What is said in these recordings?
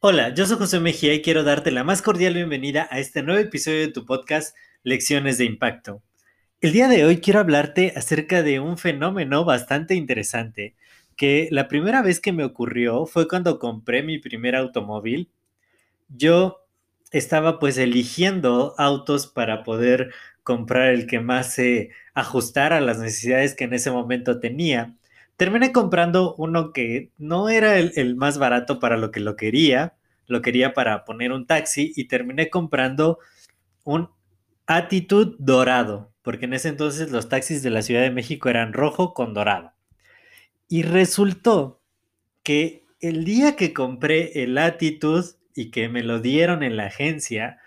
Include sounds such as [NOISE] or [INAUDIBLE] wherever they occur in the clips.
Hola, yo soy José Mejía y quiero darte la más cordial bienvenida a este nuevo episodio de tu podcast Lecciones de Impacto. El día de hoy quiero hablarte acerca de un fenómeno bastante interesante que la primera vez que me ocurrió fue cuando compré mi primer automóvil. Yo estaba pues eligiendo autos para poder comprar el que más se ajustara a las necesidades que en ese momento tenía terminé comprando uno que no era el, más barato para lo que lo quería, lo quería para poner un taxi y terminé comprando un Attitude dorado, porque en ese entonces los taxis de la Ciudad de México eran rojo con dorado. Y resultó que el día que compré el Attitude y que me lo dieron en la agencia,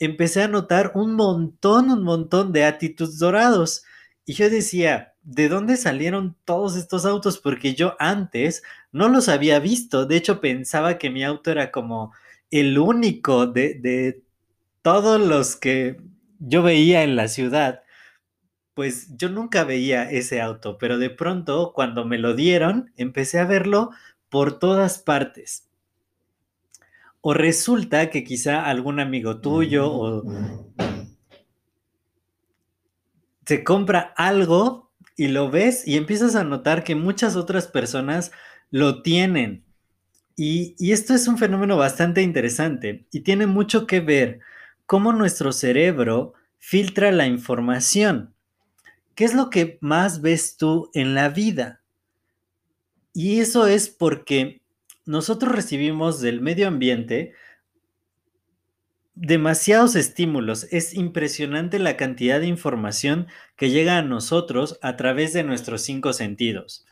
empecé a notar un montón, un montón de Attitudes dorados. Y yo decía, de dónde salieron todos estos autos, porque yo antes no los había visto. De hecho, pensaba que mi auto era como el único de, de todos los que yo veía en la ciudad. Pues yo nunca veía ese auto, pero de pronto, cuando me lo dieron, empecé a verlo por todas partes. O resulta que quizá algún amigo tuyo o se compra algo y lo ves y empiezas a notar que muchas otras personas lo tienen. Y, esto es un fenómeno bastante interesante y tiene mucho que ver cómo nuestro cerebro filtra la información. ¿Qué es lo que más ves tú en la vida? Y eso es porque nosotros recibimos del medio ambiente demasiados estímulos. Es impresionante la cantidad de información que llega a nosotros a través de nuestros cinco sentidos.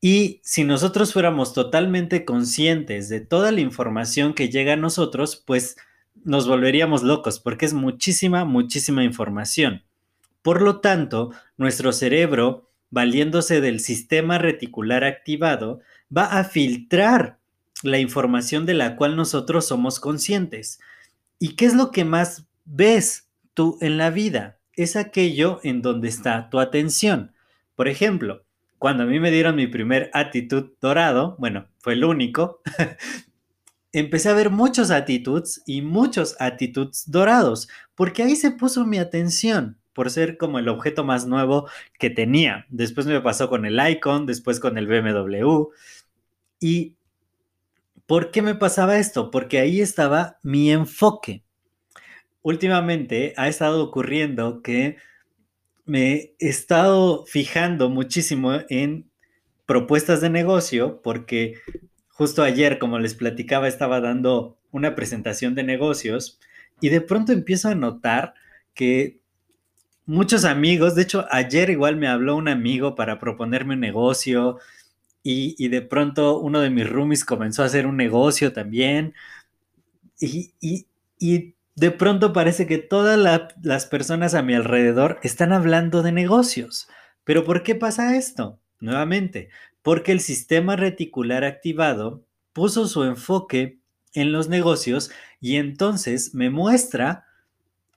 Y si nosotros fuéramos totalmente conscientes de toda la información que llega a nosotros, pues nos volveríamos locos porque es muchísima, muchísima información. Por lo tanto, nuestro cerebro, valiéndose del sistema reticular activado, va a filtrar la información de la cual nosotros somos conscientes. ¿Y qué es lo que más ves tú en la vida? Es aquello en donde está tu atención. Por ejemplo, cuando a mí me dieron mi primer actitud dorado, bueno, fue el único, [LAUGHS] empecé a ver muchos attitudes y muchos attitudes dorados, porque ahí se puso mi atención por ser como el objeto más nuevo que tenía. Después me pasó con el Icon, después con el BMW. Y ¿Por qué me pasaba esto? Porque ahí estaba mi enfoque. Últimamente ha estado ocurriendo que me he estado fijando muchísimo en propuestas de negocio porque justo ayer, como les platicaba, estaba dando una presentación de negocios y de pronto empiezo a notar que muchos amigos, de hecho ayer igual me habló un amigo para proponerme un negocio, y, de pronto uno de mis roomies comenzó a hacer un negocio también. Y, y de pronto parece que todas las personas a mi alrededor están hablando de negocios. Pero ¿por qué pasa esto? Nuevamente, porque el sistema reticular activado puso su enfoque en los negocios y entonces me muestra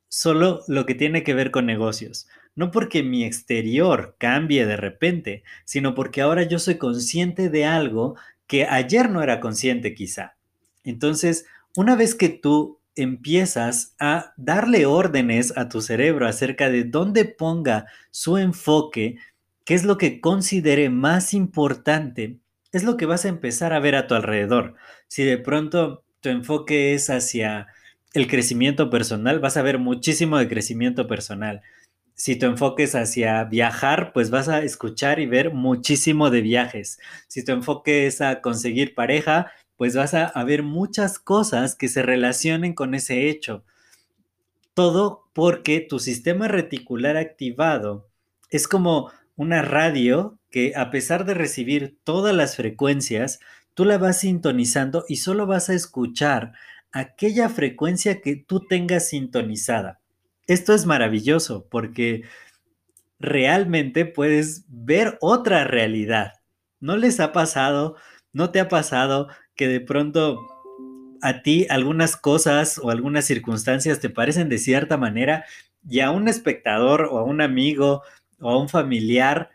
solo lo que tiene que ver con negocios no porque mi exterior cambie de repente, sino porque ahora yo soy consciente de algo que ayer no era consciente quizá. Entonces, una vez que tú empiezas a darle órdenes a tu cerebro acerca de dónde ponga su enfoque, qué es lo que considere más importante, es lo que vas a empezar a ver a tu alrededor. Si de pronto tu enfoque es hacia el crecimiento personal, vas a ver muchísimo de crecimiento personal si tu enfoque es hacia viajar, pues vas a escuchar y ver muchísimo de viajes. Si tu enfoque es a conseguir pareja, pues vas a, ver muchas cosas que se relacionen con ese hecho. Todo porque tu sistema reticular activado es como una radio que a pesar de recibir todas las frecuencias, tú la vas sintonizando y solo vas a escuchar aquella frecuencia que tú tengas sintonizada. Esto es maravilloso porque realmente puedes ver otra realidad. ¿No les ha pasado, no te ha pasado que de pronto a ti algunas cosas o algunas circunstancias te parecen de cierta manera y a un espectador o a un amigo o a un familiar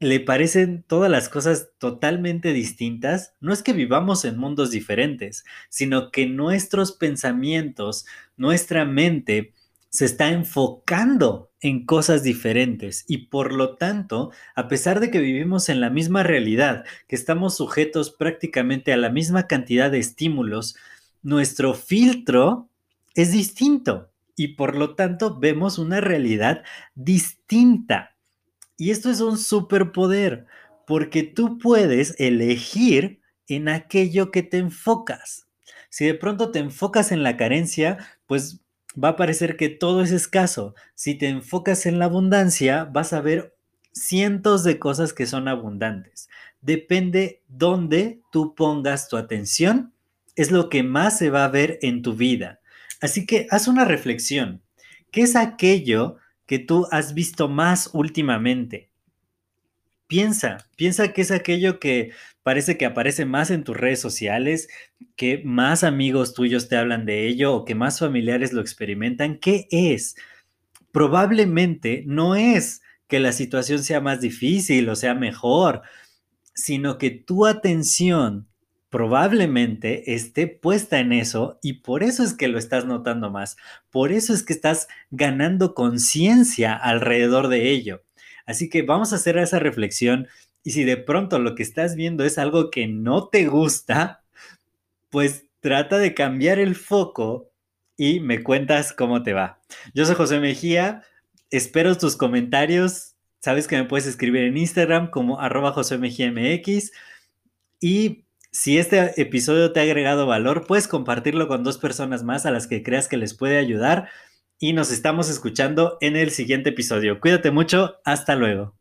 le parecen todas las cosas totalmente distintas, no es que vivamos en mundos diferentes, sino que nuestros pensamientos, nuestra mente se está enfocando en cosas diferentes y por lo tanto, a pesar de que vivimos en la misma realidad, que estamos sujetos prácticamente a la misma cantidad de estímulos, nuestro filtro es distinto y por lo tanto vemos una realidad distinta. Y esto es un superpoder, porque tú puedes elegir en aquello que te enfocas. Si de pronto te enfocas en la carencia, pues va a parecer que todo es escaso. Si te enfocas en la abundancia, vas a ver cientos de cosas que son abundantes. Depende dónde tú pongas tu atención, es lo que más se va a ver en tu vida. Así que haz una reflexión. ¿Qué es aquello que tú has visto más últimamente. Piensa, piensa que es aquello que parece que aparece más en tus redes sociales, que más amigos tuyos te hablan de ello o que más familiares lo experimentan. ¿Qué es? Probablemente no es que la situación sea más difícil o sea mejor, sino que tu atención probablemente esté puesta en eso y por eso es que lo estás notando más, por eso es que estás ganando conciencia alrededor de ello. Así que vamos a hacer esa reflexión y si de pronto lo que estás viendo es algo que no te gusta, pues trata de cambiar el foco y me cuentas cómo te va. Yo soy José Mejía, espero tus comentarios, sabes que me puedes escribir en Instagram como arroba y si este episodio te ha agregado valor, puedes compartirlo con dos personas más a las que creas que les puede ayudar y nos estamos escuchando en el siguiente episodio. Cuídate mucho, hasta luego.